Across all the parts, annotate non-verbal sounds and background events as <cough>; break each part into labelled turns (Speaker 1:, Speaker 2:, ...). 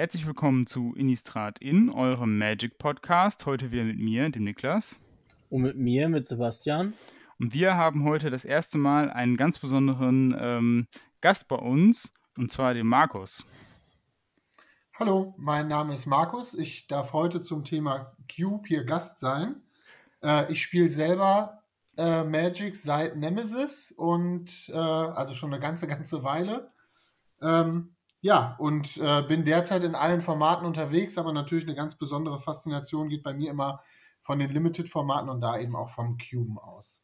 Speaker 1: Herzlich willkommen zu Innistrad in, eurem Magic Podcast. Heute wieder mit mir, dem Niklas.
Speaker 2: Und mit mir, mit Sebastian.
Speaker 1: Und wir haben heute das erste Mal einen ganz besonderen ähm, Gast bei uns, und zwar den Markus.
Speaker 3: Hallo, mein Name ist Markus. Ich darf heute zum Thema Cube hier Gast sein. Äh, ich spiele selber äh, Magic seit Nemesis und äh, also schon eine ganze, ganze Weile. Ähm, ja, und äh, bin derzeit in allen Formaten unterwegs, aber natürlich eine ganz besondere Faszination geht bei mir immer von den Limited-Formaten und da eben auch vom Cuben aus.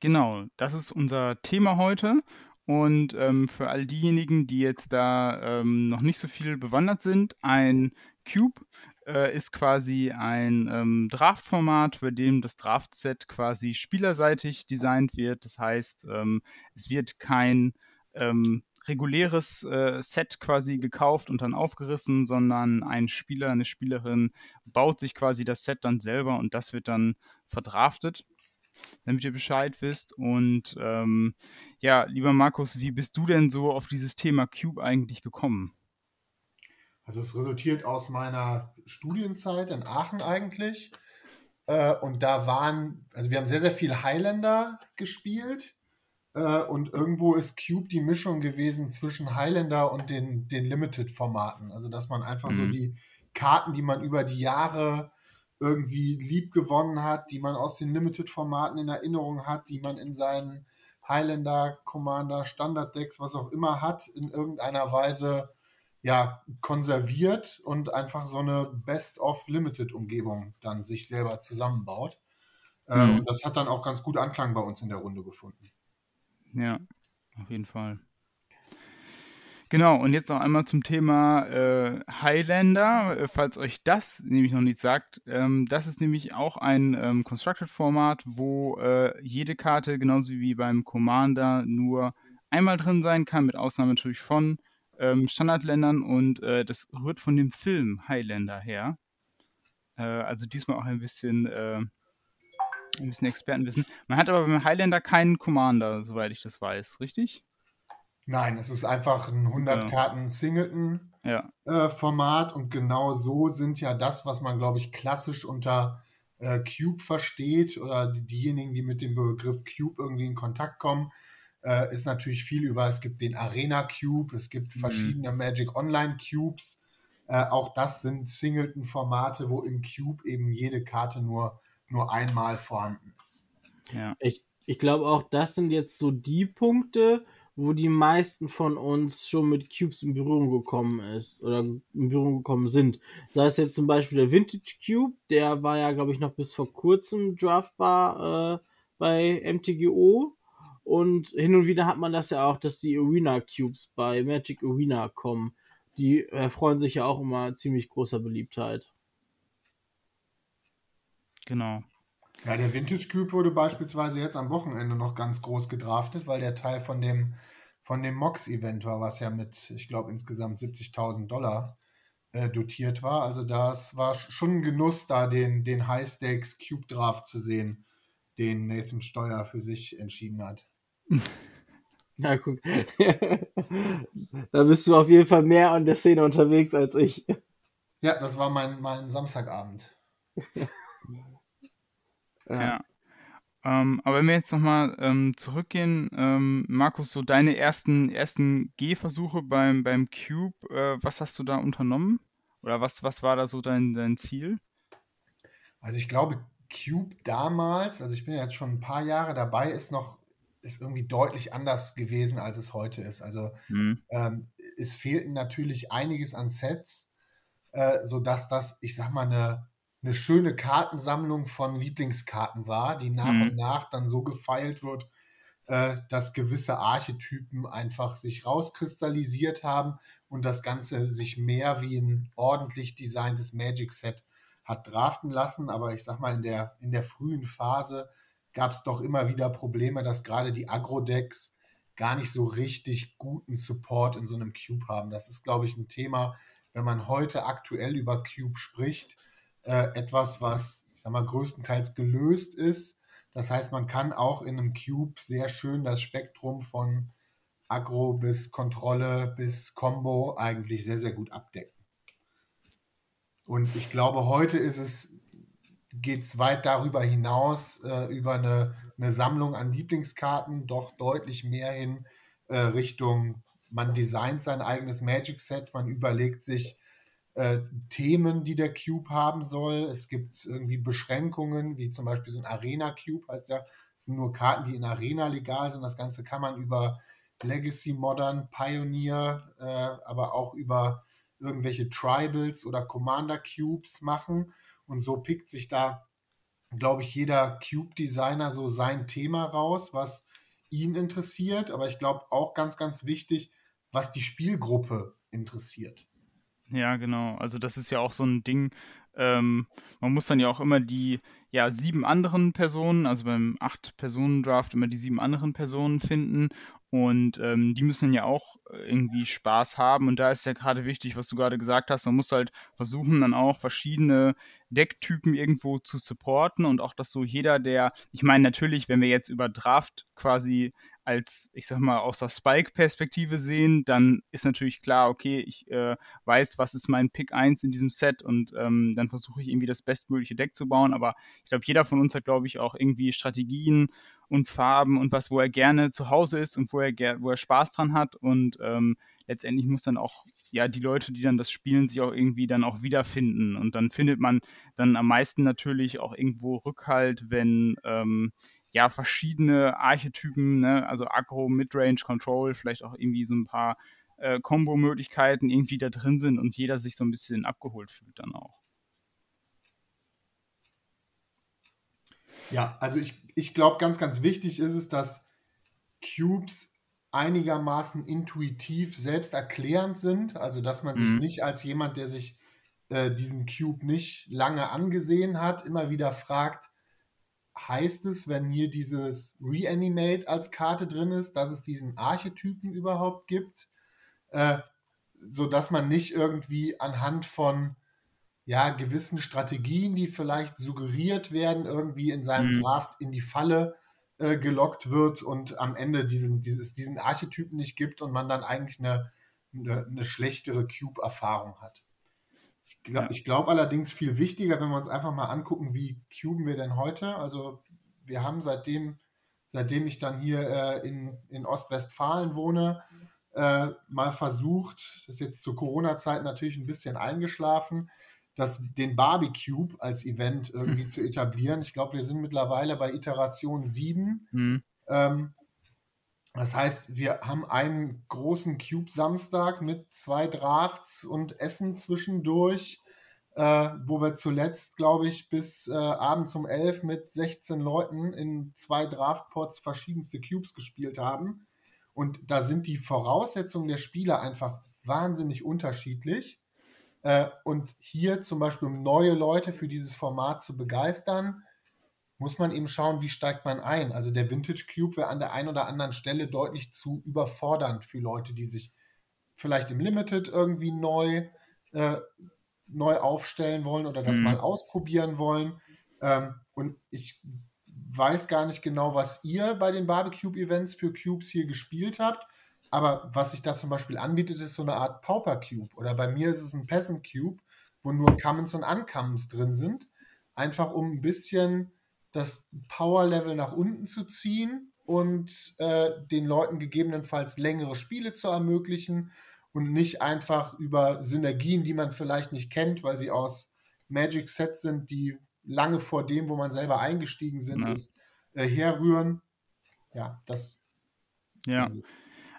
Speaker 1: Genau, das ist unser Thema heute. Und ähm, für all diejenigen, die jetzt da ähm, noch nicht so viel bewandert sind, ein Cube äh, ist quasi ein ähm, Draft-Format, bei dem das Draft-Set quasi spielerseitig designt wird. Das heißt, ähm, es wird kein ähm, reguläres äh, Set quasi gekauft und dann aufgerissen, sondern ein Spieler, eine Spielerin baut sich quasi das Set dann selber und das wird dann verdraftet, damit ihr Bescheid wisst. Und ähm, ja, lieber Markus, wie bist du denn so auf dieses Thema Cube eigentlich gekommen?
Speaker 3: Also es resultiert aus meiner Studienzeit in Aachen eigentlich. Äh, und da waren, also wir haben sehr, sehr viel Highlander gespielt äh, und irgendwo ist Cube die Mischung gewesen zwischen Highlander und den, den Limited-Formaten. Also, dass man einfach mhm. so die Karten, die man über die Jahre irgendwie lieb gewonnen hat, die man aus den Limited-Formaten in Erinnerung hat, die man in seinen Highlander, Commander, Standard-Decks, was auch immer hat, in irgendeiner Weise ja, konserviert und einfach so eine Best-of-Limited-Umgebung dann sich selber zusammenbaut. Äh, mhm. und das hat dann auch ganz gut Anklang bei uns in der Runde gefunden.
Speaker 1: Ja, auf jeden Fall. Genau, und jetzt noch einmal zum Thema äh, Highlander, äh, falls euch das nämlich noch nicht sagt. Ähm, das ist nämlich auch ein ähm, Constructed-Format, wo äh, jede Karte, genauso wie beim Commander, nur einmal drin sein kann, mit Ausnahme natürlich von ähm, Standardländern und äh, das rührt von dem Film Highlander her. Äh, also diesmal auch ein bisschen äh, ein bisschen Expertenwissen. Man hat aber beim Highlander keinen Commander, soweit ich das weiß, richtig?
Speaker 3: Nein, es ist einfach ein 100 Karten Singleton-Format ja. äh, und genau so sind ja das, was man, glaube ich, klassisch unter äh, Cube versteht oder diejenigen, die mit dem Begriff Cube irgendwie in Kontakt kommen, äh, ist natürlich viel über, es gibt den Arena Cube, es gibt mhm. verschiedene Magic Online Cubes. Äh, auch das sind Singleton-Formate, wo im Cube eben jede Karte nur nur einmal vorhanden ist.
Speaker 2: Ja. Ich, ich glaube auch, das sind jetzt so die Punkte, wo die meisten von uns schon mit Cubes in Berührung gekommen ist oder in Berührung gekommen sind. Sei es jetzt zum Beispiel der Vintage Cube, der war ja, glaube ich, noch bis vor kurzem draftbar äh, bei MTGO. Und hin und wieder hat man das ja auch, dass die Arena Cubes bei Magic Arena kommen. Die erfreuen sich ja auch immer ziemlich großer Beliebtheit.
Speaker 1: Genau.
Speaker 3: Ja, der Vintage Cube wurde beispielsweise jetzt am Wochenende noch ganz groß gedraftet, weil der Teil von dem, von dem Mox-Event war, was ja mit, ich glaube, insgesamt 70.000 Dollar äh, dotiert war. Also das war schon ein Genuss, da den, den High-Stakes Cube Draft zu sehen, den Nathan Steuer für sich entschieden hat. <laughs>
Speaker 2: Ja, guck. <laughs> da bist du auf jeden Fall mehr an der Szene unterwegs als ich.
Speaker 3: Ja, das war mein, mein Samstagabend. <laughs>
Speaker 1: Ja. ja. Ähm, aber wenn wir jetzt nochmal ähm, zurückgehen, ähm, Markus, so deine ersten, ersten Gehversuche beim, beim Cube, äh, was hast du da unternommen? Oder was, was war da so dein, dein Ziel?
Speaker 3: Also ich glaube, Cube damals, also ich bin ja jetzt schon ein paar Jahre dabei, ist noch ist irgendwie deutlich anders gewesen, als es heute ist. Also mhm. ähm, es fehlten natürlich einiges an Sets, äh, sodass das, ich sag mal, eine eine schöne Kartensammlung von Lieblingskarten war, die nach mhm. und nach dann so gefeilt wird, äh, dass gewisse Archetypen einfach sich rauskristallisiert haben und das Ganze sich mehr wie ein ordentlich designtes Magic-Set hat draften lassen. Aber ich sag mal, in der, in der frühen Phase gab es doch immer wieder Probleme, dass gerade die Agro-Decks gar nicht so richtig guten Support in so einem Cube haben. Das ist, glaube ich, ein Thema, wenn man heute aktuell über Cube spricht, äh, etwas, was, ich sag mal, größtenteils gelöst ist. Das heißt, man kann auch in einem Cube sehr schön das Spektrum von Agro bis Kontrolle bis Combo eigentlich sehr, sehr gut abdecken. Und ich glaube, heute ist es, geht es weit darüber hinaus, äh, über eine, eine Sammlung an Lieblingskarten, doch deutlich mehr hin äh, Richtung, man designt sein eigenes Magic-Set, man überlegt sich äh, Themen, die der Cube haben soll. Es gibt irgendwie Beschränkungen, wie zum Beispiel so ein Arena-Cube, heißt ja, es sind nur Karten, die in Arena legal sind. Das Ganze kann man über Legacy, Modern, Pioneer, äh, aber auch über irgendwelche Tribals oder Commander Cubes machen. Und so pickt sich da, glaube ich, jeder Cube-Designer so sein Thema raus, was ihn interessiert. Aber ich glaube auch ganz, ganz wichtig, was die Spielgruppe interessiert.
Speaker 1: Ja, genau. Also das ist ja auch so ein Ding. Ähm, man muss dann ja auch immer die ja, sieben anderen Personen, also beim Acht-Personen-Draft immer die sieben anderen Personen finden. Und ähm, die müssen ja auch äh, irgendwie Spaß haben. Und da ist ja gerade wichtig, was du gerade gesagt hast. Man muss halt versuchen, dann auch verschiedene Decktypen irgendwo zu supporten und auch, dass so jeder, der, ich meine, natürlich, wenn wir jetzt über Draft quasi als, ich sag mal, aus der Spike-Perspektive sehen, dann ist natürlich klar, okay, ich äh, weiß, was ist mein Pick 1 in diesem Set und ähm, dann versuche ich irgendwie das bestmögliche Deck zu bauen. Aber ich glaube, jeder von uns hat, glaube ich, auch irgendwie Strategien und Farben und was, wo er gerne zu Hause ist und wo er, wo er Spaß dran hat. Und ähm, letztendlich muss dann auch, ja, die Leute, die dann das spielen, sich auch irgendwie dann auch wiederfinden. Und dann findet man dann am meisten natürlich auch irgendwo Rückhalt, wenn ähm, ja, verschiedene Archetypen, ne? also Aggro, Midrange, Control, vielleicht auch irgendwie so ein paar äh, Combo-Möglichkeiten irgendwie da drin sind und jeder sich so ein bisschen abgeholt fühlt dann auch.
Speaker 3: Ja, also ich, ich glaube, ganz, ganz wichtig ist es, dass Cubes einigermaßen intuitiv selbst erklärend sind. Also, dass man sich mhm. nicht als jemand, der sich äh, diesen Cube nicht lange angesehen hat, immer wieder fragt, heißt es, wenn hier dieses Reanimate als Karte drin ist, dass es diesen Archetypen überhaupt gibt, äh, so dass man nicht irgendwie anhand von ja, gewissen Strategien, die vielleicht suggeriert werden, irgendwie in seinem mhm. Draft in die Falle äh, gelockt wird und am Ende diesen, dieses, diesen Archetypen nicht gibt und man dann eigentlich eine, eine, eine schlechtere Cube-Erfahrung hat. Ich glaube ja. glaub allerdings viel wichtiger, wenn wir uns einfach mal angucken, wie cuben wir denn heute. Also wir haben seitdem, seitdem ich dann hier äh, in, in Ostwestfalen wohne, äh, mal versucht, das ist jetzt zur Corona-Zeit natürlich ein bisschen eingeschlafen, das, den Barbecue als Event irgendwie hm. <laughs> zu etablieren. Ich glaube, wir sind mittlerweile bei Iteration 7. Hm. Ähm, das heißt, wir haben einen großen Cube-Samstag mit zwei Drafts und Essen zwischendurch, äh, wo wir zuletzt, glaube ich, bis äh, abends um 11 mit 16 Leuten in zwei Draftpots verschiedenste Cubes gespielt haben. Und da sind die Voraussetzungen der Spieler einfach wahnsinnig unterschiedlich. Äh, und hier zum Beispiel, um neue Leute für dieses Format zu begeistern, muss man eben schauen, wie steigt man ein. Also der Vintage Cube wäre an der einen oder anderen Stelle deutlich zu überfordernd für Leute, die sich vielleicht im Limited irgendwie neu, äh, neu aufstellen wollen oder das mhm. mal ausprobieren wollen. Ähm, und ich weiß gar nicht genau, was ihr bei den Barbecue-Events für Cubes hier gespielt habt. Aber was sich da zum Beispiel anbietet, ist so eine Art Pauper Cube. Oder bei mir ist es ein Peasant Cube, wo nur Commons und Uncommons drin sind. Einfach um ein bisschen das Power-Level nach unten zu ziehen und äh, den Leuten gegebenenfalls längere Spiele zu ermöglichen und nicht einfach über Synergien, die man vielleicht nicht kennt, weil sie aus Magic Sets sind, die lange vor dem, wo man selber eingestiegen sind, ja. ist, äh, herrühren. Ja, das.
Speaker 1: Ja,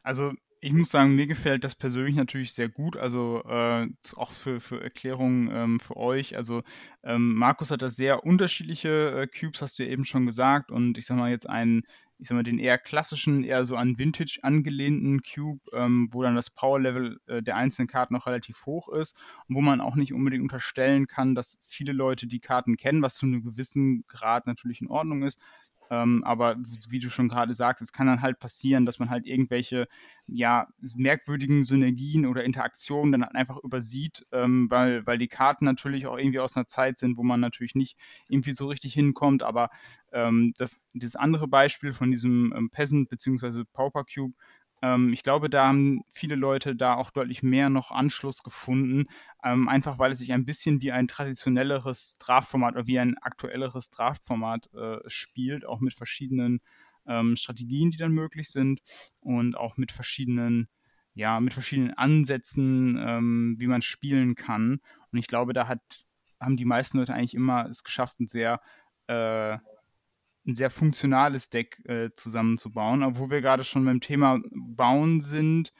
Speaker 1: also ich muss sagen, mir gefällt das persönlich natürlich sehr gut. Also äh, auch für, für Erklärungen ähm, für euch. Also ähm, Markus hat da sehr unterschiedliche äh, Cubes, hast du ja eben schon gesagt. Und ich sag mal jetzt einen, ich sag mal, den eher klassischen, eher so an Vintage angelehnten Cube, ähm, wo dann das Power-Level äh, der einzelnen Karten noch relativ hoch ist und wo man auch nicht unbedingt unterstellen kann, dass viele Leute die Karten kennen, was zu einem gewissen Grad natürlich in Ordnung ist. Ähm, aber wie du schon gerade sagst, es kann dann halt passieren, dass man halt irgendwelche ja, merkwürdigen Synergien oder Interaktionen dann einfach übersieht, ähm, weil, weil die Karten natürlich auch irgendwie aus einer Zeit sind, wo man natürlich nicht irgendwie so richtig hinkommt. Aber ähm, das, das andere Beispiel von diesem ähm, Peasant bzw. Pauper Cube, Ähm, ich glaube, da haben viele Leute da auch deutlich mehr noch Anschluss gefunden, ähm, einfach weil es sich ein bisschen wie ein traditionelleres Draftformat oder wie ein aktuelleres Draftformat äh, spielt, auch mit verschiedenen ähm, Strategien, die dann möglich sind und auch mit verschiedenen ja, mit verschiedenen Ansätzen, ähm, wie man spielen kann. Und ich glaube, da hat, haben die meisten Leute eigentlich immer es geschafft, ein sehr äh, ein sehr funktionales Deck äh, zusammenzubauen. Obwohl wir gerade schon beim Thema Bauen sind,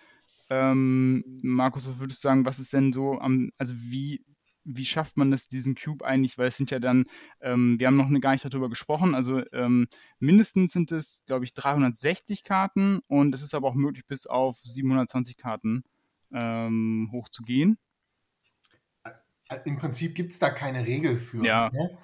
Speaker 1: ähm, Markus, was würdest du sagen, was ist denn so am, also wie, wie schafft man das, diesen Cube eigentlich? Weil es sind ja dann, ähm, wir haben noch gar nicht darüber gesprochen, also ähm, mindestens sind es, glaube ich, 360 Karten und es ist aber auch möglich, bis auf 720 Karten ähm, hochzugehen.
Speaker 3: Im Prinzip gibt es da keine Regel für.
Speaker 1: Ja.
Speaker 3: Ne?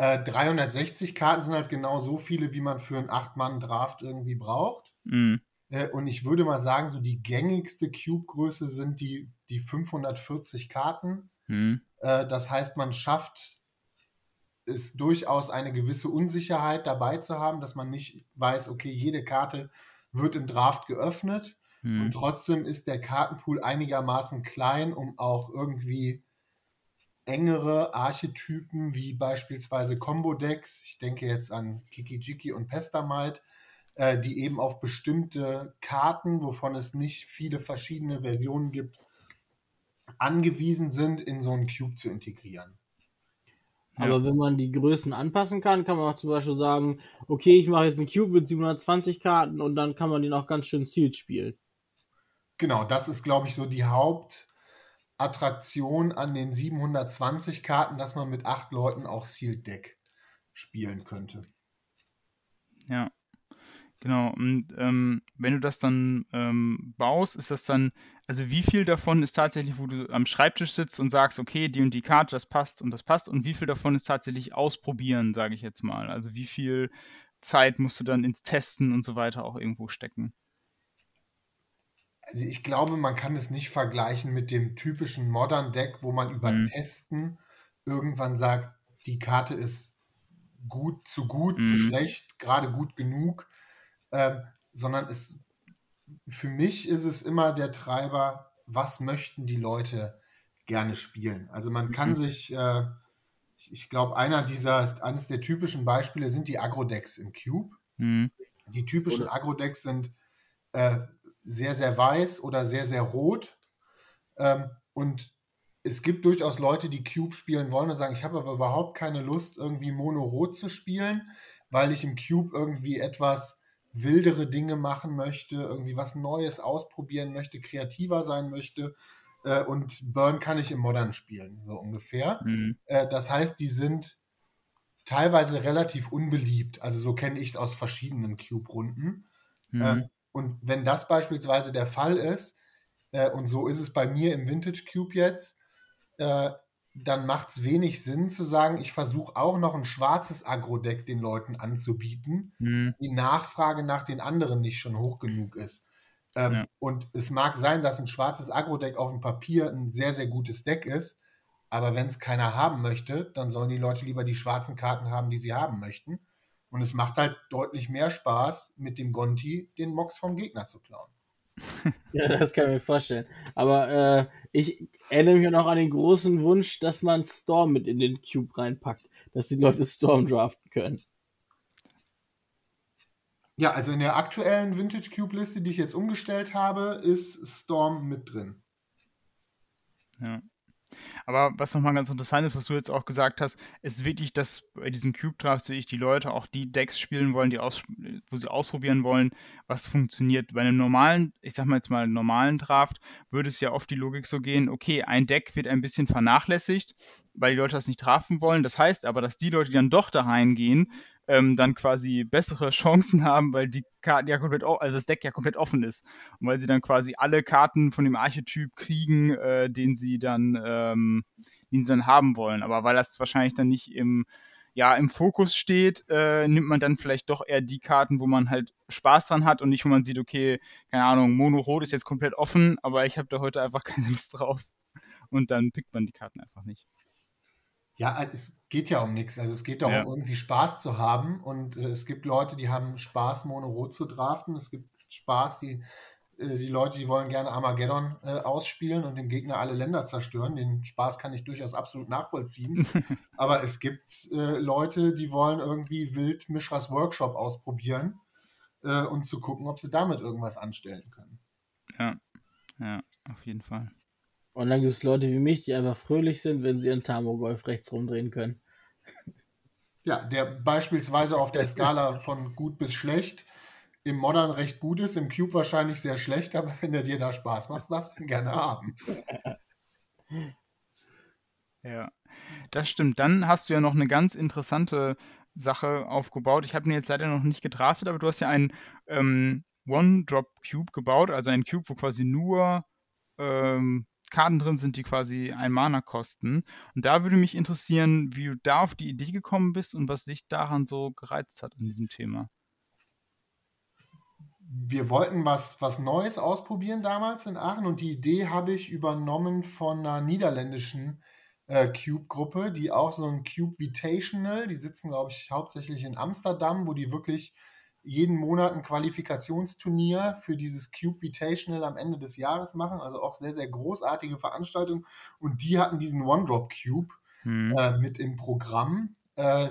Speaker 3: 360 äh, Karten sind halt genau so viele, wie man für einen 8-Mann-Draft irgendwie braucht. Mhm. Äh, und ich würde mal sagen, so die gängigste Cube-Größe sind die, die 540 Karten. Mhm. Äh, das heißt, man schafft es durchaus eine gewisse Unsicherheit dabei zu haben, dass man nicht weiß, okay, jede Karte wird im Draft geöffnet. Mhm. Und trotzdem ist der Kartenpool einigermaßen klein, um auch irgendwie engere Archetypen wie beispielsweise Combo-Decks, ich denke jetzt an Kiki-Jiki und Pestamite, äh, die eben auf bestimmte Karten, wovon es nicht viele verschiedene Versionen gibt, angewiesen sind, in so einen Cube zu integrieren.
Speaker 2: Aber ja. wenn man die Größen anpassen kann, kann man auch zum Beispiel sagen, okay, ich mache jetzt einen Cube mit 720 Karten und dann kann man den auch ganz schön sealed spielen.
Speaker 3: Genau, das ist, glaube ich, so die Haupt, Attraktion an den 720 Karten, dass man mit acht Leuten auch Sealed Deck spielen könnte.
Speaker 1: Ja, genau. Und ähm, wenn du das dann ähm, baust, ist das dann, also wie viel davon ist tatsächlich, wo du am Schreibtisch sitzt und sagst, okay, die und die Karte, das passt und das passt, und wie viel davon ist tatsächlich ausprobieren, sage ich jetzt mal. Also wie viel Zeit musst du dann ins Testen und so weiter auch irgendwo stecken?
Speaker 3: Also ich glaube, man kann es nicht vergleichen mit dem typischen Modern Deck, wo man über mhm. Testen irgendwann sagt, die Karte ist gut zu gut, mhm. zu schlecht, gerade gut genug, ähm, sondern es, für mich ist es immer der Treiber, was möchten die Leute gerne spielen. Also man kann mhm. sich, äh, ich, ich glaube, einer dieser, eines der typischen Beispiele sind die Agro-Decks im Cube. Mhm. Die typischen Agro-Decks sind äh, sehr, sehr weiß oder sehr, sehr rot. Ähm, und es gibt durchaus Leute, die Cube spielen wollen und sagen, ich habe aber überhaupt keine Lust, irgendwie Mono-Rot zu spielen, weil ich im Cube irgendwie etwas wildere Dinge machen möchte, irgendwie was Neues ausprobieren möchte, kreativer sein möchte. Äh, und Burn kann ich im Modern spielen, so ungefähr. Mhm. Äh, das heißt, die sind teilweise relativ unbeliebt. Also so kenne ich es aus verschiedenen Cube-Runden. Mhm. Ähm, und wenn das beispielsweise der Fall ist, äh, und so ist es bei mir im Vintage Cube jetzt, äh, dann macht es wenig Sinn zu sagen, ich versuche auch noch ein schwarzes Agro-Deck den Leuten anzubieten, mhm. die Nachfrage nach den anderen nicht schon hoch genug ist. Ähm, ja. Und es mag sein, dass ein schwarzes Agro-Deck auf dem Papier ein sehr, sehr gutes Deck ist, aber wenn es keiner haben möchte, dann sollen die Leute lieber die schwarzen Karten haben, die sie haben möchten. Und es macht halt deutlich mehr Spaß, mit dem Gonti den Mox vom Gegner zu klauen. <laughs>
Speaker 2: ja, das kann ich mir vorstellen. Aber äh, ich erinnere mich noch an den großen Wunsch, dass man Storm mit in den Cube reinpackt, dass die Leute Storm draften können.
Speaker 3: Ja, also in der aktuellen Vintage Cube Liste, die ich jetzt umgestellt habe, ist Storm mit drin.
Speaker 1: Ja. Aber was nochmal ganz interessant ist, was du jetzt auch gesagt hast, ist wirklich, dass bei diesen Cube Drafts sehe die Leute auch die Decks spielen wollen, die aus, wo sie ausprobieren wollen, was funktioniert. Bei einem normalen, ich sag mal jetzt mal normalen Draft, würde es ja oft die Logik so gehen, okay, ein Deck wird ein bisschen vernachlässigt, weil die Leute das nicht draften wollen. Das heißt aber, dass die Leute, die dann doch da reingehen, ähm, dann quasi bessere <laughs> Chancen haben, weil die Karten ja komplett, also das Deck ja komplett offen ist. Und weil sie dann quasi alle Karten von dem Archetyp kriegen, äh, den sie dann, ähm, den sie dann haben wollen. Aber weil das wahrscheinlich dann nicht im, ja, im Fokus steht, äh, nimmt man dann vielleicht doch eher die Karten, wo man halt Spaß dran hat und nicht, wo man sieht, okay, keine Ahnung, Mono-Rot ist jetzt komplett offen, aber ich habe da heute einfach <laughs> keine Lust drauf. Und dann pickt man die Karten einfach nicht.
Speaker 3: Ja, es geht ja um nichts. Also es geht darum, ja. irgendwie Spaß zu haben. Und äh, es gibt Leute, die haben Spaß, Mono-Rot zu draften. Es gibt Spaß, die äh, die Leute, die wollen gerne Armageddon äh, ausspielen und dem Gegner alle Länder zerstören. Den Spaß kann ich durchaus absolut nachvollziehen. <laughs> Aber es gibt äh, Leute, die wollen irgendwie wild Mischras Workshop ausprobieren äh, und zu gucken, ob sie damit irgendwas anstellen können.
Speaker 1: Ja, ja, auf jeden Fall.
Speaker 2: Und dann gibt es Leute wie mich, die einfach fröhlich sind, wenn sie ihren Tamo-Golf rechts rumdrehen können.
Speaker 3: Ja, der beispielsweise auf der Skala von gut bis schlecht im Modern recht gut ist, im Cube wahrscheinlich sehr schlecht, aber wenn der dir da Spaß macht, darfst du ihn gerne haben. <laughs>
Speaker 1: Ja, das stimmt. Dann hast du ja noch eine ganz interessante Sache aufgebaut. Ich habe ihn jetzt leider noch nicht gedraftet, aber du hast ja einen ähm, One-Drop-Cube gebaut, also einen Cube, wo quasi nur ähm, Karten drin sind, die quasi ein Mana kosten. Und da würde mich interessieren, wie du da auf die Idee gekommen bist und was dich daran so gereizt hat an diesem Thema.
Speaker 3: Wir wollten was, was Neues ausprobieren damals in Aachen und die Idee habe ich übernommen von einer niederländischen äh, Cube-Gruppe, die auch so ein Cube Vitational, die sitzen, glaube ich, hauptsächlich in Amsterdam, wo die wirklich jeden Monat ein Qualifikationsturnier für dieses Cube Vitational am Ende des Jahres machen. Also auch sehr, sehr großartige Veranstaltung. Und die hatten diesen One-Drop Cube hm. äh, mit im Programm, äh,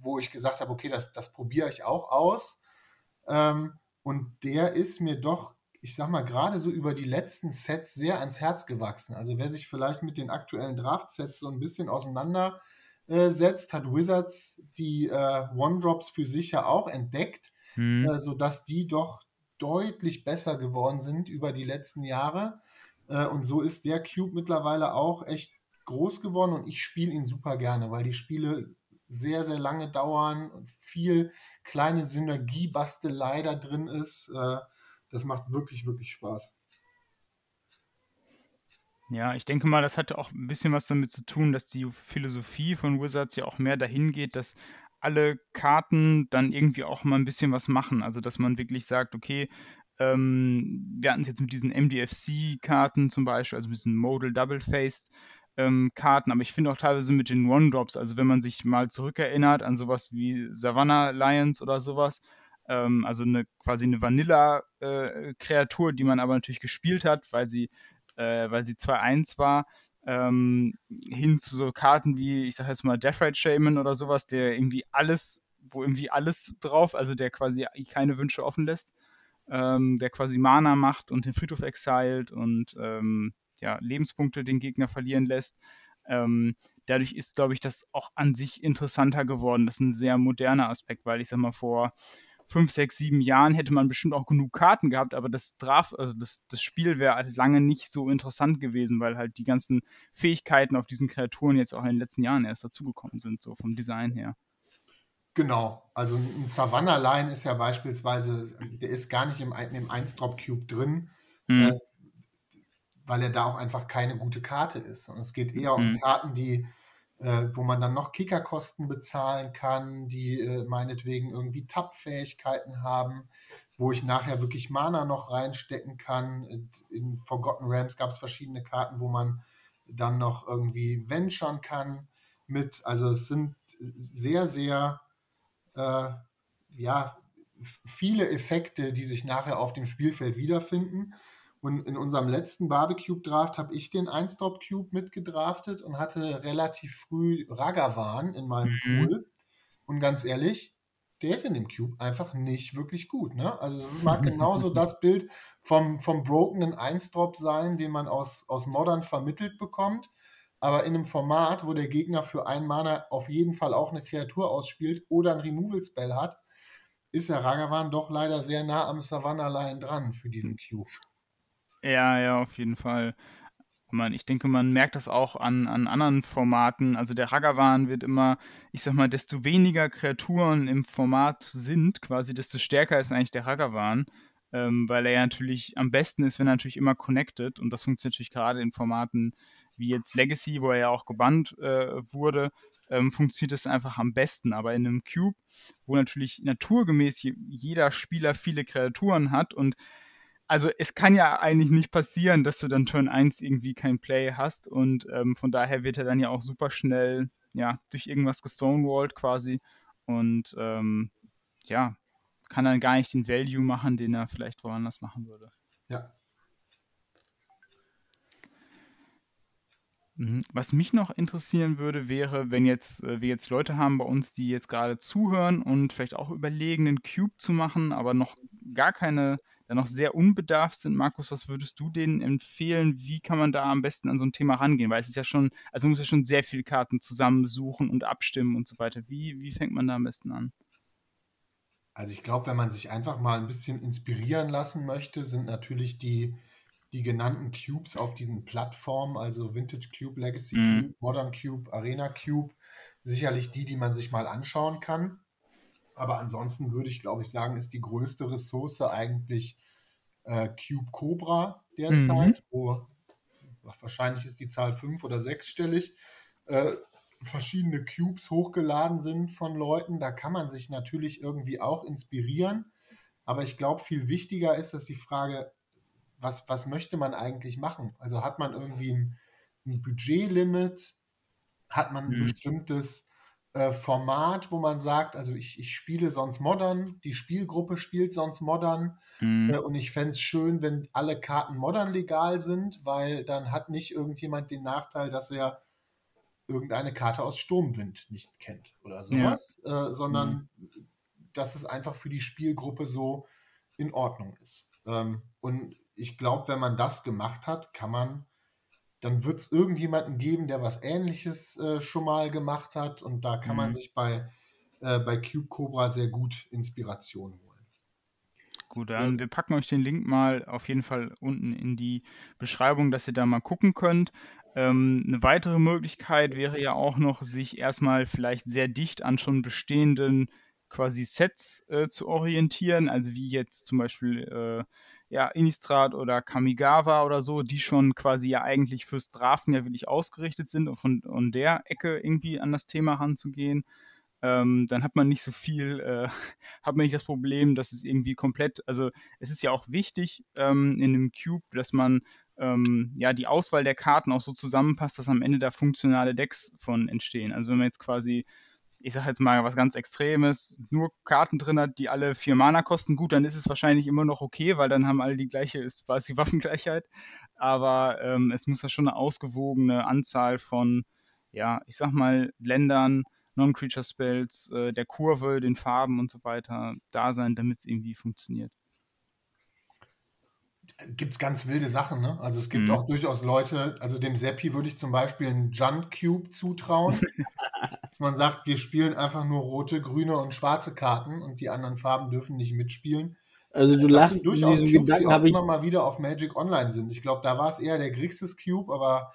Speaker 3: wo ich gesagt habe, okay, das, das probiere ich auch aus. Ähm, und der ist mir doch, ich sag mal, gerade so über die letzten Sets sehr ans Herz gewachsen. Also wer sich vielleicht mit den aktuellen Draft-Sets so ein bisschen auseinandersetzt, hat Wizards die äh, One-Drops für sich ja auch entdeckt mhm. äh, sodass die doch deutlich besser geworden sind über die letzten Jahre. Äh, und so ist der Cube mittlerweile auch echt groß geworden und ich spiele ihn super gerne, weil die Spiele sehr, sehr lange dauern und viel kleine Synergiebastelei da drin ist. Äh, das macht wirklich, wirklich Spaß.
Speaker 1: Ja, ich denke mal, das hatte auch ein bisschen was damit zu tun, dass die Philosophie von Wizards ja auch mehr dahin geht, dass alle Karten dann irgendwie auch mal ein bisschen was machen. Also, dass man wirklich sagt, okay, ähm, wir hatten es jetzt mit diesen MDFC-Karten zum Beispiel, also mit diesen Modal Double-Faced ähm, Karten, aber ich finde auch teilweise mit den One-Drops, also wenn man sich mal zurückerinnert an sowas wie Savannah Lions oder sowas, ähm, also eine quasi eine Vanilla-Kreatur, äh, die man aber natürlich gespielt hat, weil sie, äh, weil sie 2-1 war, ähm, hin zu so Karten wie, ich sag jetzt mal, Death Ride Shaman oder sowas, der irgendwie alles, wo irgendwie alles drauf, also der quasi keine Wünsche offen lässt, ähm, der quasi Mana macht und den Friedhof exiled und ähm, ja, Lebenspunkte den Gegner verlieren lässt. Ähm, dadurch ist, glaube ich, das auch an sich interessanter geworden. Das ist ein sehr moderner Aspekt, weil ich sag mal, vor fünf, sechs, sieben Jahren hätte man bestimmt auch genug Karten gehabt, aber das Draft, also das, das Spiel wäre halt lange nicht so interessant gewesen, weil halt die ganzen Fähigkeiten auf diesen Kreaturen jetzt auch in den letzten Jahren erst dazugekommen sind, so vom Design her.
Speaker 3: Genau, also ein Savannah Line ist ja beispielsweise, also der ist gar nicht im, im 1-Drop-Cube drin, hm. äh, weil er da auch einfach keine gute Karte ist. Und es geht eher hm. um Karten, die äh, wo man dann noch Kickerkosten bezahlen kann, die äh, meinetwegen irgendwie Tap-Fähigkeiten haben, wo ich nachher wirklich Mana noch reinstecken kann. In Forgotten Realms gab es verschiedene Karten, wo man dann noch irgendwie venturen kann mit. Also es sind sehr, sehr äh, ja, viele Effekte, die sich nachher auf dem Spielfeld wiederfinden. Und in unserem letzten Barbecue-Draft habe ich den 1-Drop-Cube mitgedraftet und hatte relativ früh Ragavan in meinem mhm. Pool. Und ganz ehrlich, der ist in dem Cube einfach nicht wirklich gut. Ne? Also es mag <laughs> genauso das Bild vom, vom brokenen 1-Drop sein, den man aus, aus Modern vermittelt bekommt. Aber in einem Format, wo der Gegner für einen Mana auf jeden Fall auch eine Kreatur ausspielt oder ein Removal-Spell hat, ist der Ragavan doch leider sehr nah am Savannah Line dran für diesen Cube.
Speaker 1: Ja, ja, auf jeden Fall. Man, ich denke, man merkt das auch an, an anderen Formaten. Also der Ragavan wird immer, ich sag mal, desto weniger Kreaturen im Format sind, quasi, desto stärker ist eigentlich der Ragavan. Ähm, weil er ja natürlich am besten ist, wenn er natürlich immer connected. Und das funktioniert natürlich gerade in Formaten wie jetzt Legacy, wo er ja auch gebannt äh, wurde, ähm, funktioniert es einfach am besten. Aber in einem Cube, wo natürlich naturgemäß jeder Spieler viele Kreaturen hat und also es kann ja eigentlich nicht passieren, dass du dann Turn 1 irgendwie kein Play hast und ähm, von daher wird er dann ja auch super schnell, ja, durch irgendwas gestonewalled quasi und ähm, ja, kann dann gar nicht den Value machen, den er vielleicht woanders machen würde.
Speaker 3: Ja.
Speaker 1: Mhm. Was mich noch interessieren würde, wäre, wenn jetzt äh, wir jetzt Leute haben bei uns, die jetzt gerade zuhören und vielleicht auch überlegen, einen Cube zu machen, aber noch gar keine, da noch sehr unbedarft sind. Markus, was würdest du denen empfehlen? Wie kann man da am besten an so ein Thema rangehen? Weil es ist ja schon, also man muss ja schon sehr viele Karten zusammensuchen und abstimmen und so weiter. Wie, wie fängt man da am besten an?
Speaker 3: Also ich glaube, wenn man sich einfach mal ein bisschen inspirieren lassen möchte, sind natürlich die die genannten Cubes auf diesen Plattformen, also Vintage Cube, Legacy mhm. Cube, Modern Cube, Arena Cube, sicherlich die, die man sich mal anschauen kann. Aber ansonsten würde ich, glaube ich, sagen, ist die größte Ressource eigentlich äh, Cube Cobra derzeit, mhm. wo wahrscheinlich ist die Zahl fünf oder sechsstellig, äh, verschiedene Cubes hochgeladen sind von Leuten. Da kann man sich natürlich irgendwie auch inspirieren. Aber ich glaube, viel wichtiger ist, dass die Frage, was, was möchte man eigentlich machen? Also hat man irgendwie ein, ein Budgetlimit? Hat man ein mhm. bestimmtes äh, Format, wo man sagt, also ich, ich spiele sonst modern, die Spielgruppe spielt sonst modern mhm. äh, und ich fände es schön, wenn alle Karten modern legal sind, weil dann hat nicht irgendjemand den Nachteil, dass er irgendeine Karte aus Sturmwind nicht kennt oder sowas, ja. äh, sondern mhm. dass es einfach für die Spielgruppe so in Ordnung ist. Ähm, und ich glaube, wenn man das gemacht hat, kann man, dann wird es irgendjemanden geben, der was Ähnliches äh, schon mal gemacht hat und da kann mhm. man sich bei, äh, bei Cube Cobra sehr gut Inspiration holen.
Speaker 1: Gut, dann wir packen euch den Link mal auf jeden Fall unten in die Beschreibung, dass ihr da mal gucken könnt. Ähm, eine weitere Möglichkeit wäre ja auch noch, sich erstmal vielleicht sehr dicht an schon bestehenden quasi Sets äh, zu orientieren, also wie jetzt zum Beispiel äh, ja, Innistrad oder Kamigawa oder so, die schon quasi ja eigentlich fürs Draften ja wirklich ausgerichtet sind und von, von der Ecke irgendwie an das Thema ranzugehen. Ähm, dann hat man nicht so viel, äh, <laughs> hat man nicht das Problem, dass es irgendwie komplett, also es ist ja auch wichtig ähm, in einem Cube, dass man ähm, ja die Auswahl der Karten auch so zusammenpasst, dass am Ende da funktionale Decks von entstehen. Also wenn man jetzt quasi ich sage jetzt mal was ganz Extremes, nur Karten drin hat, die alle vier Mana kosten, gut, dann ist es wahrscheinlich immer noch okay, weil dann haben alle die gleiche, ist quasi <laughs> Waffengleichheit. Aber ähm, es muss ja schon eine ausgewogene Anzahl von, ja, ich sag mal, Ländern, Non-Creature Spells, äh, der Kurve, den Farben und so weiter da sein, damit es irgendwie funktioniert.
Speaker 3: Gibt es ganz wilde Sachen, ne? Also es gibt mhm. auch durchaus Leute, also dem Seppi würde ich zum Beispiel einen Junt Cube zutrauen. <laughs> dass man sagt, wir spielen einfach nur rote, grüne und schwarze Karten und die anderen Farben dürfen nicht mitspielen.
Speaker 2: Also du das lachst
Speaker 3: durchaus diesen Cubes, Gedanken, die auch immer mal wieder auf Magic Online sind. Ich glaube, da war es eher der Grixis Cube, aber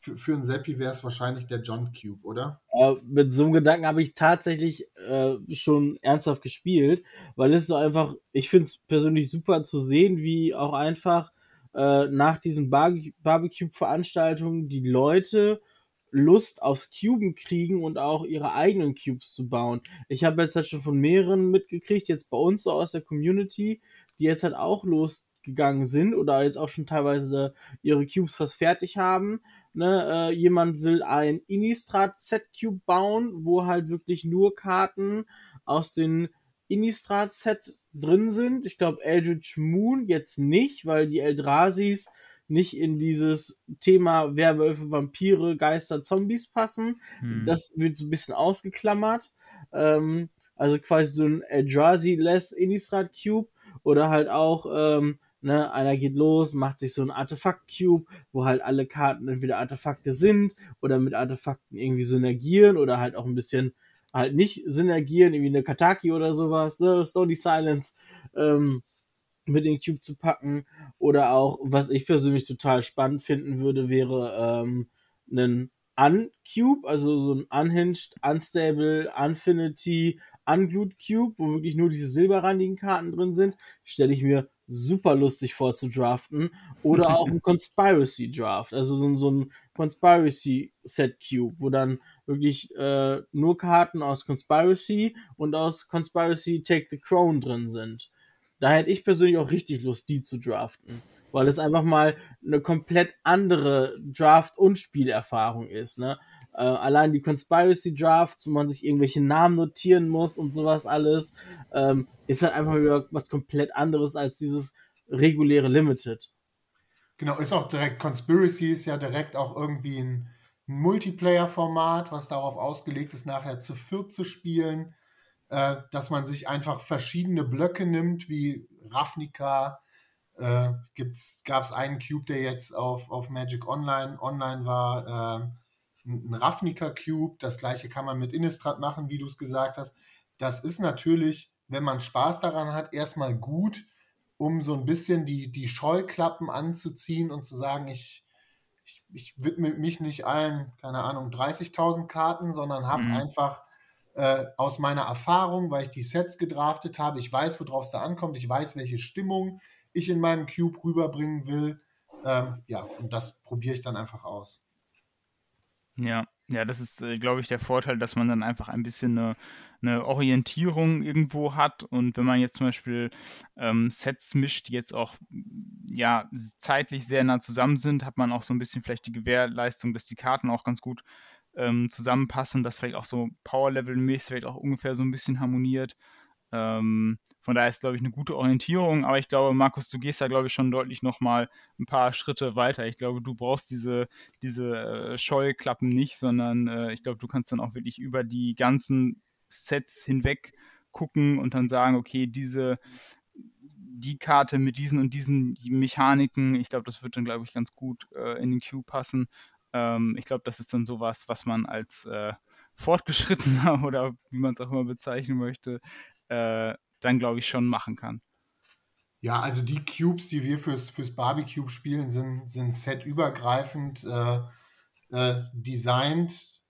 Speaker 3: für, für einen Seppi wäre es wahrscheinlich der John Cube, oder?
Speaker 2: Äh, mit so einem Gedanken habe ich tatsächlich äh, schon ernsthaft gespielt, weil es so einfach, ich finde es persönlich super zu sehen, wie auch einfach äh, nach diesen Bar Barbecue-Veranstaltungen die Leute Lust aufs Cuben kriegen und auch ihre eigenen Cubes zu bauen. Ich habe jetzt halt schon von mehreren mitgekriegt, jetzt bei uns so aus der Community, die jetzt halt auch losgegangen sind oder jetzt auch schon teilweise ihre Cubes fast fertig haben. Ne, äh, jemand will ein Innistrad Set Cube bauen, wo halt wirklich nur Karten aus den Innistrad Set drin sind. Ich glaube Eldritch Moon jetzt nicht, weil die Eldrasis nicht in dieses Thema Werwölfe, Vampire, Geister, Zombies passen. Hm. Das wird so ein bisschen ausgeklammert. Ähm, also quasi so ein Eldrazi-less Innistrad Cube oder halt auch, ähm, ne, einer geht los, macht sich so ein Artefakt-Cube, wo halt alle Karten entweder Artefakte sind oder mit Artefakten irgendwie synergieren oder halt auch ein bisschen halt nicht synergieren, irgendwie eine Kataki oder sowas, ne, Stony Silence. Ähm, mit den Cube zu packen. Oder auch, was ich persönlich total spannend finden würde, wäre ähm, einen Uncube, also so ein Unhinged, Unstable, Unfinity, Unglued Cube, wo wirklich nur diese silberrandigen Karten drin sind, stelle ich mir super lustig vor zu draften. Oder <laughs> auch ein Conspiracy Draft, also so, so ein Conspiracy Set Cube, wo dann wirklich äh, nur Karten aus Conspiracy und aus Conspiracy Take the Crown drin sind. Da hätte ich persönlich auch richtig Lust, die zu draften. Weil es einfach mal eine komplett andere Draft- und Spielerfahrung ist. Ne? Äh, allein die Conspiracy Drafts, wo man sich irgendwelche Namen notieren muss und sowas alles, ähm, ist halt einfach wieder was komplett anderes als dieses reguläre Limited.
Speaker 3: Genau, ist auch direkt, Conspiracy ist ja direkt auch irgendwie ein, Multiplayer-Format, was darauf ausgelegt ist, nachher zu viert zu spielen, äh, dass man sich einfach verschiedene Blöcke nimmt, wie Ravnica, äh, gab es einen Cube, der jetzt auf, auf Magic Online online war, äh, ein Ravnica Cube, das gleiche kann man mit Innistrad machen, wie du es gesagt hast. Das ist natürlich, wenn man Spaß daran hat, erstmal gut, um so ein bisschen die, die Scheuklappen anzuziehen und zu sagen, ich, ich, ich widme mich nicht allen, keine Ahnung, 30.000 Karten, sondern habe mhm. einfach äh, aus meiner Erfahrung, weil ich die Sets gedraftet habe, ich weiß, worauf es da ankommt, ich weiß, welche Stimmung ich in meinem Cube rüberbringen will. Ähm, ja, und das probiere ich dann einfach aus.
Speaker 1: Ja, ja, das ist, äh, glaube ich, der Vorteil, dass man dann einfach ein bisschen eine, eine Orientierung irgendwo hat. Und wenn man jetzt zum Beispiel ähm, Sets mischt, die jetzt auch ja zeitlich sehr nah zusammen sind, hat man auch so ein bisschen vielleicht die Gewährleistung, dass die Karten auch ganz gut ähm, zusammenpassen, dass vielleicht auch so Power-Level-mäßig vielleicht auch ungefähr so ein bisschen harmoniert. Ähm, von daher ist, glaube ich, eine gute Orientierung. Aber ich glaube, Markus, du gehst da, glaube ich, schon deutlich nochmal ein paar Schritte weiter. Ich glaube, du brauchst diese, diese äh, Scheuklappen nicht, sondern äh, ich glaube, du kannst dann auch wirklich über die ganzen Sets hinweg gucken und dann sagen, okay, diese, die Karte mit diesen und diesen Mechaniken, ich glaube, das wird dann, glaube ich, ganz gut äh, in den Queue passen. Ähm, ich glaube, das ist dann sowas, was man als äh, Fortgeschrittener <laughs> oder wie man es auch immer bezeichnen möchte, äh, dann glaube ich schon machen kann.
Speaker 3: Ja, also die Cubes, die wir fürs, fürs Barbecue spielen, sind, sind setübergreifend äh, äh, designt.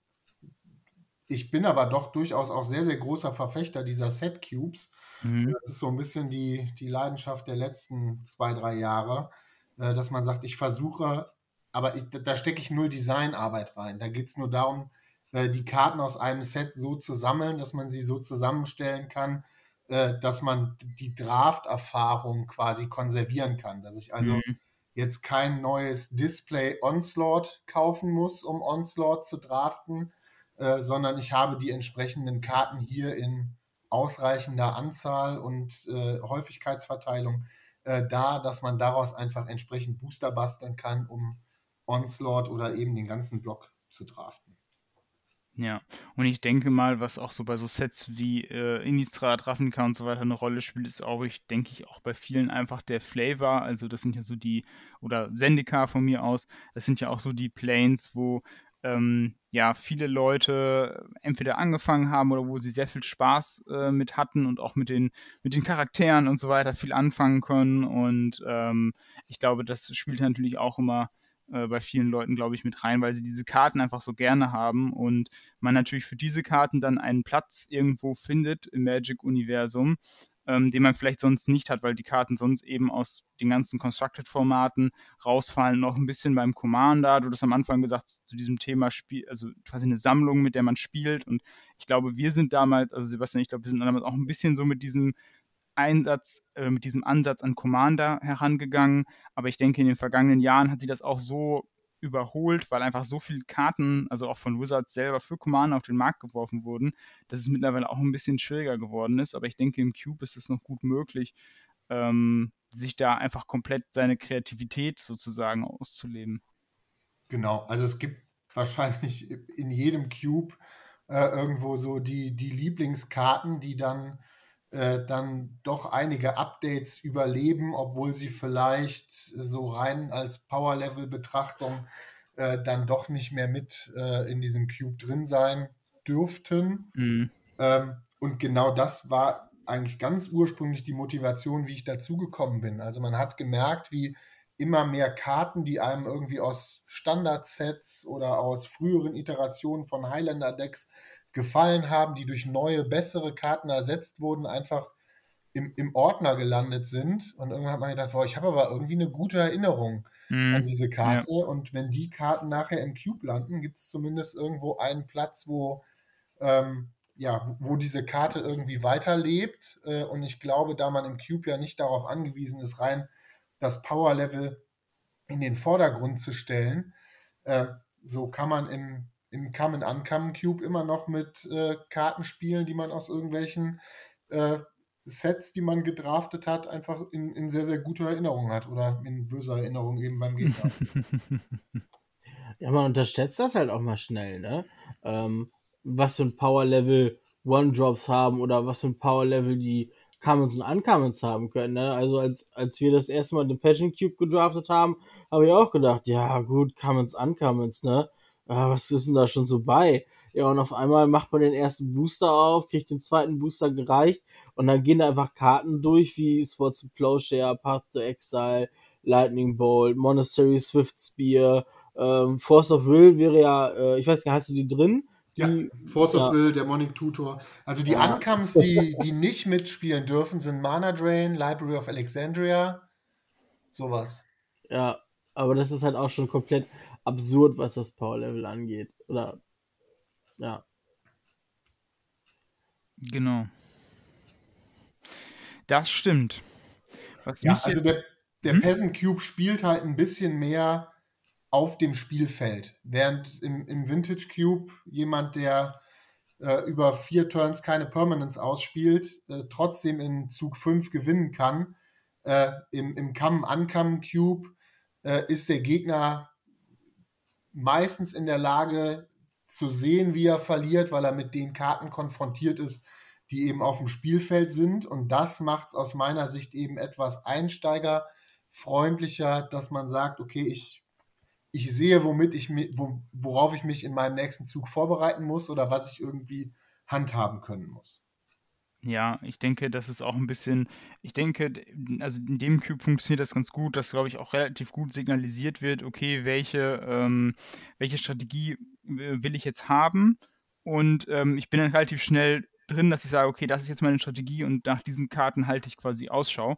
Speaker 3: Ich bin aber doch durchaus auch sehr, sehr großer Verfechter dieser Set-Cubes. Mhm. Das ist so ein bisschen die, die Leidenschaft der letzten zwei, drei Jahre, äh, dass man sagt, ich versuche, aber ich, da stecke ich null Designarbeit rein. Da geht es nur darum, äh, die Karten aus einem Set so zu sammeln, dass man sie so zusammenstellen kann, äh, dass man die Draft-Erfahrung quasi konservieren kann. Dass ich also mhm. jetzt kein neues Display Onslaught kaufen muss, um Onslaught zu draften, äh, sondern ich habe die entsprechenden Karten hier in ausreichender Anzahl und Häufigkeitsverteilung da, dass man daraus einfach entsprechend Booster basteln kann, um Onslaught oder eben den ganzen Block zu draften.
Speaker 1: Ja, und ich denke mal, was auch so bei so Sets wie äh, Innistrad, Ravnica und so weiter eine Rolle spielt, ist auch, ich denke ich, auch bei vielen einfach der Flavor. Also das sind ja so die, oder Sendika von mir aus, das sind ja auch so die Planes, wo ähm, ja viele Leute entweder angefangen haben oder wo sie sehr viel Spaß äh, mit hatten und auch mit den, mit den Charakteren und so weiter viel anfangen können. Und ähm, ich glaube, das spielt natürlich auch immer äh, bei vielen Leuten, glaube ich, mit rein, weil sie diese Karten einfach so gerne haben und man natürlich für diese Karten dann einen Platz irgendwo findet im Magic-Universum, ähm, den man vielleicht sonst nicht hat, weil die Karten sonst eben aus den ganzen Constructed-Formaten rausfallen. Noch ein bisschen beim Commander, du hast am Anfang gesagt, zu diesem Thema Spiel, also quasi eine Sammlung, mit der man spielt. Und ich glaube, wir sind damals, also Sebastian, ich glaube, wir sind damals auch ein bisschen so mit diesem Einsatz, äh, mit diesem Ansatz an Commander herangegangen. Aber ich denke, in den vergangenen Jahren hat sie das auch so überholt, weil einfach so viele Karten, also auch von Wizards selber für Commander auf den Markt geworfen wurden, dass es mittlerweile auch ein bisschen schwieriger geworden ist. Aber ich denke, im Cube ist es noch gut möglich, ähm, sich da einfach komplett seine Kreativität sozusagen auszuleben.
Speaker 3: Genau, also es gibt wahrscheinlich in jedem Cube äh, irgendwo so die, die Lieblingskarten, die dann äh, dann doch einige Updates überleben, obwohl sie vielleicht so rein als Power-Level-Betrachtung äh, dann doch nicht mehr mit äh, in diesem Cube drin sein dürften. Mhm. Ähm, und genau das war eigentlich ganz ursprünglich die Motivation, wie ich dazugekommen bin. Also man hat gemerkt, wie immer mehr Karten, die einem irgendwie aus Standard-Sets oder aus früheren Iterationen von Highlander-Decks gefallen haben, die durch neue, bessere Karten ersetzt wurden, einfach im, im Ordner gelandet sind. Und irgendwann hat man gedacht, boah, ich habe aber irgendwie eine gute Erinnerung mm, an diese Karte. Ja. Und wenn die Karten nachher im Cube landen, gibt es zumindest irgendwo einen Platz, wo, ähm, ja, wo diese Karte irgendwie weiterlebt. Äh, und ich glaube, da man im Cube ja nicht darauf angewiesen ist, rein das Power-Level in den Vordergrund zu stellen, äh, so kann man im im Come Uncommon Cube immer noch mit äh, Karten spielen, die man aus irgendwelchen äh, Sets, die man gedraftet hat, einfach in, in sehr, sehr guter Erinnerung hat oder in böser Erinnerung eben beim Gegner. <laughs>
Speaker 2: ja, man unterschätzt das halt auch mal schnell, ne? Ähm, was für ein Power-Level One-Drops haben oder was für ein Power-Level die Commons und Uncommons haben können. Ne? Also als, als wir das erste Mal den Passion Cube gedraftet haben, habe ich auch gedacht, ja gut, Commons, Uncommons, ne? Ja, was ist denn da schon so bei? Ja, und auf einmal macht man den ersten Booster auf, kriegt den zweiten Booster gereicht und dann gehen da einfach Karten durch wie Swords to Plowshare, Path to Exile, Lightning Bolt, Monastery Swift Spear, ähm, Force of Will wäre ja, äh, ich weiß gar nicht, hast du die drin?
Speaker 3: Ja, Force ja. of Will, Demonic Tutor. Also die ja. Uncomes, die, die nicht mitspielen dürfen, sind Mana Drain, Library of Alexandria, sowas.
Speaker 2: Ja, aber das ist halt auch schon komplett absurd, was das Power Level angeht. Oder ja.
Speaker 1: Genau. Das stimmt.
Speaker 3: Was ja, also der, der hm? Peasant Cube spielt halt ein bisschen mehr auf dem Spielfeld. Während im, im Vintage Cube jemand, der äh, über vier Turns keine Permanence ausspielt, äh, trotzdem in Zug 5 gewinnen kann. Äh, Im im Come-Uncome Cube äh, ist der Gegner meistens in der Lage zu sehen, wie er verliert, weil er mit den Karten konfrontiert ist, die eben auf dem Spielfeld sind. Und das macht es aus meiner Sicht eben etwas einsteigerfreundlicher, dass man sagt, okay, ich ich sehe, womit ich wo, worauf ich mich in meinem nächsten Zug vorbereiten muss oder was ich irgendwie handhaben können muss.
Speaker 1: Ja, ich denke, das ist auch ein bisschen, ich denke, also in dem Cube funktioniert das ganz gut, dass, glaube ich, auch relativ gut signalisiert wird, okay, welche, ähm, welche Strategie äh, will ich jetzt haben? Und ähm, ich bin dann relativ schnell drin, dass ich sage, okay, das ist jetzt meine Strategie und nach diesen Karten halte ich quasi Ausschau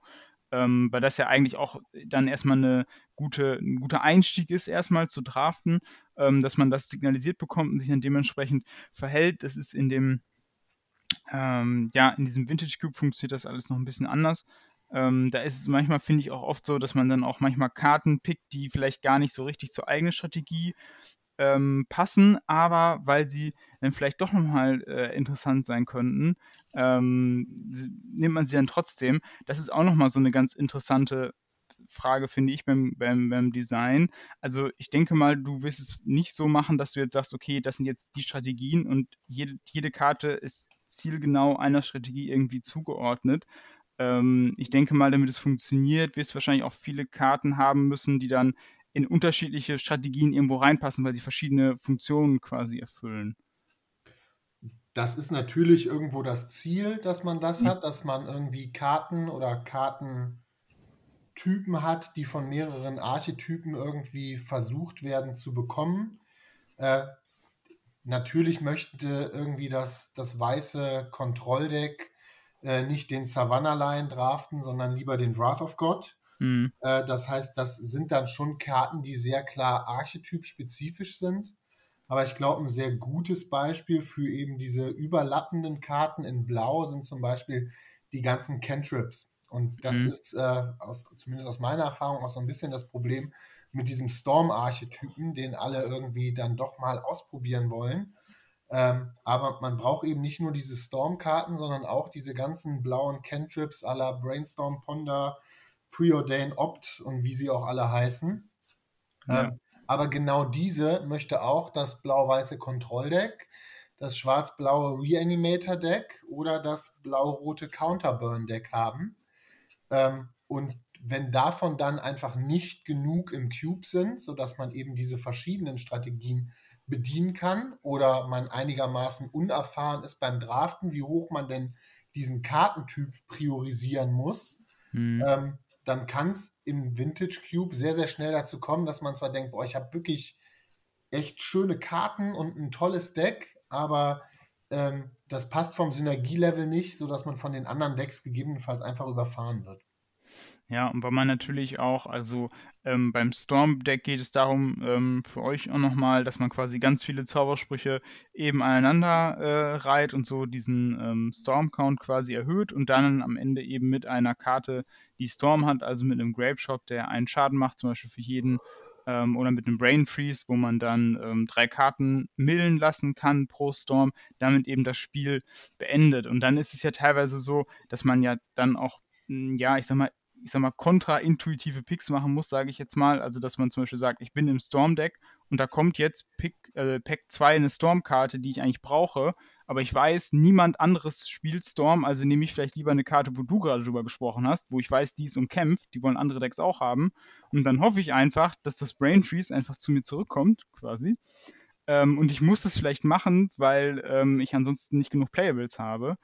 Speaker 1: ähm, weil das ja eigentlich auch dann erstmal eine gute, ein guter Einstieg ist, erstmal zu draften, ähm, dass man das signalisiert bekommt und sich dann dementsprechend verhält. Das ist in dem, ähm, ja, in diesem Vintage Cube funktioniert das alles noch ein bisschen anders. Ähm, da ist es manchmal, finde ich, auch oft so, dass man dann auch manchmal Karten pickt, die vielleicht gar nicht so richtig zur eigenen Strategie ähm, passen, aber weil sie dann vielleicht doch nochmal äh, interessant sein könnten, ähm, nimmt man sie dann trotzdem. Das ist auch nochmal so eine ganz interessante Frage, finde ich, beim, beim, beim Design. Also ich denke mal, du wirst es nicht so machen, dass du jetzt sagst, okay, das sind jetzt die Strategien und jede, jede Karte ist zielgenau einer Strategie irgendwie zugeordnet. Ähm, ich denke mal, damit es funktioniert, wirst du wahrscheinlich auch viele Karten haben müssen, die dann in unterschiedliche Strategien irgendwo reinpassen, weil sie verschiedene Funktionen quasi erfüllen.
Speaker 3: Das ist natürlich irgendwo das Ziel, dass man das mhm. hat, dass man irgendwie Karten oder Kartentypen hat, die von mehreren Archetypen irgendwie versucht werden zu bekommen. Äh, natürlich möchte irgendwie das, das weiße Kontrolldeck äh, nicht den Savannah-Line draften, sondern lieber den Wrath of God. Mhm. Äh, das heißt, das sind dann schon Karten, die sehr klar archetypspezifisch sind. Aber ich glaube, ein sehr gutes Beispiel für eben diese überlappenden Karten in Blau sind zum Beispiel die ganzen Cantrips. Und das mhm. ist äh, aus, zumindest aus meiner Erfahrung auch so ein bisschen das Problem mit diesem Storm-Archetypen, den alle irgendwie dann doch mal ausprobieren wollen. Ähm, aber man braucht eben nicht nur diese Storm-Karten, sondern auch diese ganzen blauen Cantrips aller Brainstorm, Ponder, Preordain Opt und wie sie auch alle heißen. Ja. Ähm, aber genau diese möchte auch das blau-weiße Kontrolldeck, das schwarz-blaue Reanimator-Deck oder das blau-rote Counterburn-Deck haben. Ähm, und wenn davon dann einfach nicht genug im Cube sind, sodass man eben diese verschiedenen Strategien bedienen kann oder man einigermaßen unerfahren ist beim Draften, wie hoch man denn diesen Kartentyp priorisieren muss, hm. ähm, dann kann es im Vintage Cube sehr, sehr schnell dazu kommen, dass man zwar denkt, boah, ich habe wirklich echt schöne Karten und ein tolles Deck, aber ähm, das passt vom Synergielevel nicht, sodass man von den anderen Decks gegebenenfalls einfach überfahren wird.
Speaker 1: Ja, und weil man natürlich auch, also ähm, beim Storm-Deck geht es darum, ähm, für euch auch nochmal, dass man quasi ganz viele Zaubersprüche eben aneinander äh, reiht und so diesen ähm, Storm-Count quasi erhöht und dann am Ende eben mit einer Karte, die Storm hat, also mit einem Grape Shot, der einen Schaden macht, zum Beispiel für jeden ähm, oder mit einem Brain Freeze, wo man dann ähm, drei Karten millen lassen kann pro Storm, damit eben das Spiel beendet. Und dann ist es ja teilweise so, dass man ja dann auch, hm, ja, ich sag mal, ich sag mal, kontraintuitive Picks machen muss, sage ich jetzt mal. Also, dass man zum Beispiel sagt, ich bin im Storm-Deck und da kommt jetzt Pick, äh, Pack 2 eine Storm-Karte, die ich eigentlich brauche, aber ich weiß, niemand anderes spielt Storm, also nehme ich vielleicht lieber eine Karte, wo du gerade drüber gesprochen hast, wo ich weiß, die ist umkämpft, die wollen andere Decks auch haben. Und dann hoffe ich einfach, dass das Brain Freeze einfach zu mir zurückkommt, quasi. Ähm, und ich muss das vielleicht machen, weil ähm, ich ansonsten nicht genug Playables habe.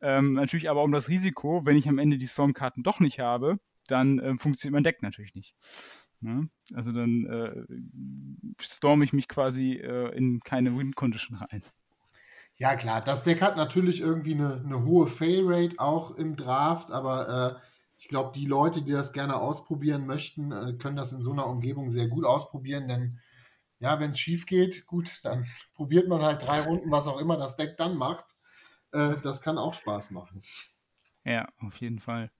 Speaker 1: Ähm, natürlich aber um das Risiko, wenn ich am Ende die Storm-Karten doch nicht habe, dann äh, funktioniert mein Deck natürlich nicht. Ne? Also dann äh, storme ich mich quasi äh, in keine Win-Condition rein.
Speaker 3: Ja, klar, das Deck hat natürlich irgendwie eine, eine hohe Fail-Rate auch im Draft, aber äh, ich glaube, die Leute, die das gerne ausprobieren möchten, äh, können das in so einer Umgebung sehr gut ausprobieren, denn ja, wenn es schief geht, gut, dann <laughs> probiert man halt drei Runden, was auch immer das Deck dann macht. Äh, das kann auch Spaß machen.
Speaker 1: Ja, auf jeden Fall.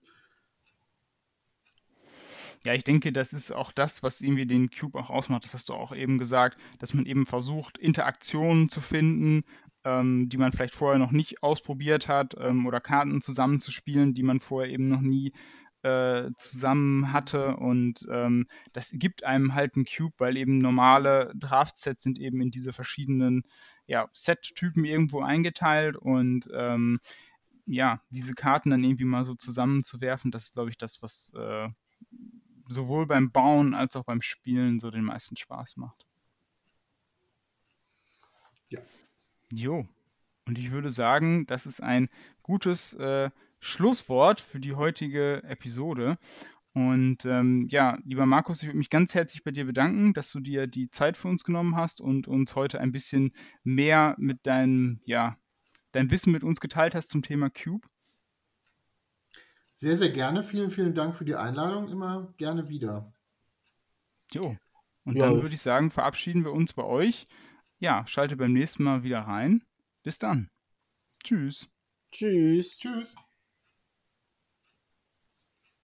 Speaker 1: Ja, ich denke, das ist auch das, was irgendwie den Cube auch ausmacht. Das hast du auch eben gesagt, dass man eben versucht, Interaktionen zu finden, ähm, die man vielleicht vorher noch nicht ausprobiert hat ähm, oder Karten zusammenzuspielen, die man vorher eben noch nie äh, zusammen hatte und ähm, das gibt einem halt einen Cube, weil eben normale Draft-Sets sind eben in diese verschiedenen ja, Set-Typen irgendwo eingeteilt und ähm, ja, diese Karten dann irgendwie mal so zusammenzuwerfen, das ist, glaube ich, das, was äh, sowohl beim Bauen als auch beim Spielen so den meisten Spaß macht.
Speaker 3: Ja.
Speaker 1: Jo. Und ich würde sagen, das ist ein gutes äh, Schlusswort für die heutige Episode. Und ähm, ja, lieber Markus, ich würde mich ganz herzlich bei dir bedanken, dass du dir die Zeit für uns genommen hast und uns heute ein bisschen mehr mit deinem, ja, dein Wissen mit uns geteilt hast zum Thema Cube.
Speaker 3: Sehr, sehr gerne. Vielen, vielen Dank für die Einladung. Immer gerne wieder.
Speaker 1: Jo. Und ja. dann würde ich sagen, verabschieden wir uns bei euch ja, schalte beim nächsten Mal wieder rein. Bis dann. Tschüss.
Speaker 2: Tschüss.
Speaker 3: Tschüss.